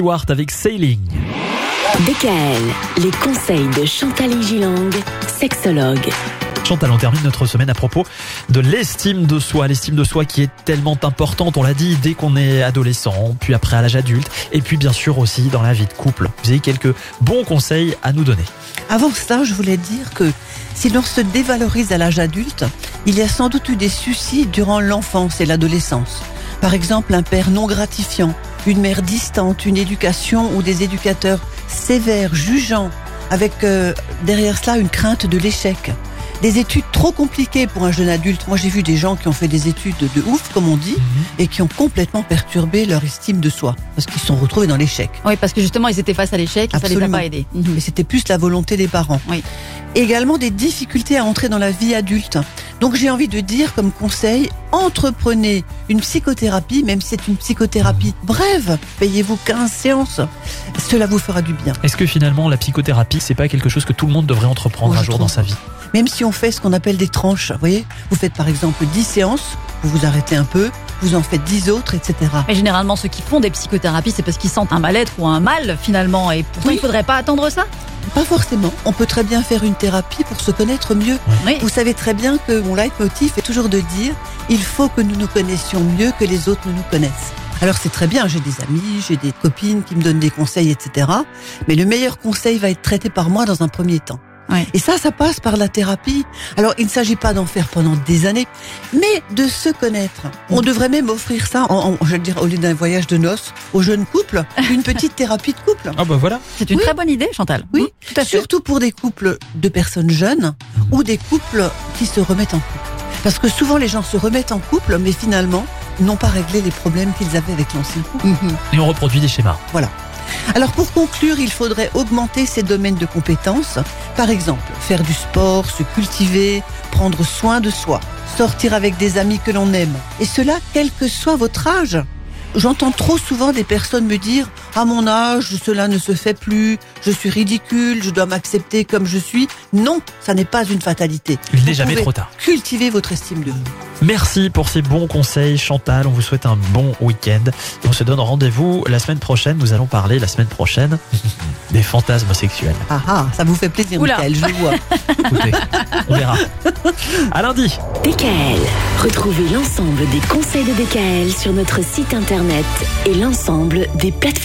Wart avec Sailing. DKL, les conseils de Chantal Gilang, sexologue. Chantal, on termine notre semaine à propos de l'estime de soi. L'estime de soi qui est tellement importante, on l'a dit, dès qu'on est adolescent, puis après à l'âge adulte, et puis bien sûr aussi dans la vie de couple. Vous avez quelques bons conseils à nous donner. Avant ça, je voulais dire que si l'on se dévalorise à l'âge adulte, il y a sans doute eu des soucis durant l'enfance et l'adolescence. Par exemple, un père non gratifiant, une mère distante, une éducation ou des éducateurs sévères, jugeants, avec euh, derrière cela une crainte de l'échec. Des études trop compliquées pour un jeune adulte. Moi, j'ai vu des gens qui ont fait des études de ouf, comme on dit, et qui ont complètement perturbé leur estime de soi, parce qu'ils se sont retrouvés dans l'échec. Oui, parce que justement, ils étaient face à l'échec et ça les a pas aidés. Mais c'était plus la volonté des parents. Oui. Également des difficultés à entrer dans la vie adulte. Donc j'ai envie de dire comme conseil, entreprenez une psychothérapie, même si c'est une psychothérapie brève. Payez-vous 15 séances. Cela vous fera du bien. Est-ce que finalement la psychothérapie, c'est pas quelque chose que tout le monde devrait entreprendre Moi, un jour trouve. dans sa vie? Même si on fait ce qu'on appelle des tranches. Vous voyez, vous faites par exemple 10 séances, vous vous arrêtez un peu, vous en faites 10 autres, etc. Mais généralement, ceux qui font des psychothérapies, c'est parce qu'ils sentent un mal-être ou un mal finalement. Et pourtant, Oui. il faudrait pas attendre ça? Pas forcément. On peut très bien faire une thérapie pour se connaître mieux. Oui. Vous savez très bien que mon leitmotiv est toujours de dire il faut que nous nous connaissions mieux que les autres ne nous connaissent. Alors c'est très bien, j'ai des amis, j'ai des copines qui me donnent des conseils, etc. Mais le meilleur conseil va être traité par moi dans un premier temps. Ouais. Et ça, ça passe par la thérapie. Alors il ne s'agit pas d'en faire pendant des années, mais de se connaître. On devrait même offrir ça, en, en- je veux dire, au lieu d'un voyage de noces, aux jeunes couples, une petite thérapie de couple. Ah bah voilà. C'est une Oui. très bonne idée, Chantal. Oui, Mmh, tout à fait. Surtout pour des couples de personnes jeunes ou des couples qui se remettent en couple. Parce que souvent les gens se remettent en couple, mais finalement n'ont pas réglé les problèmes qu'ils avaient avec l'ancien couple. Et on reproduit des schémas. Alors pour conclure, il faudrait augmenter ses domaines de compétences. Par exemple, faire du sport, se cultiver, prendre soin de soi, sortir avec des amis que l'on aime. Et cela, quel que soit votre âge. J'entends trop souvent des personnes me dire à mon âge, cela ne se fait plus, je suis ridicule, je dois m'accepter comme je suis. Non, ça n'est pas une fatalité. Il n'est jamais trop tard. Cultivez votre estime de vous. Merci pour ces bons conseils, Chantal. On vous souhaite un bon week-end. Et on se donne rendez-vous la semaine prochaine. Nous allons parler la semaine prochaine des fantasmes sexuels. Ah ah, ça vous fait plaisir, Oula. Michael, je vois. Écoutez, on verra. À lundi. DKL, retrouvez l'ensemble des conseils de DKL sur notre site internet et l'ensemble des plateformes.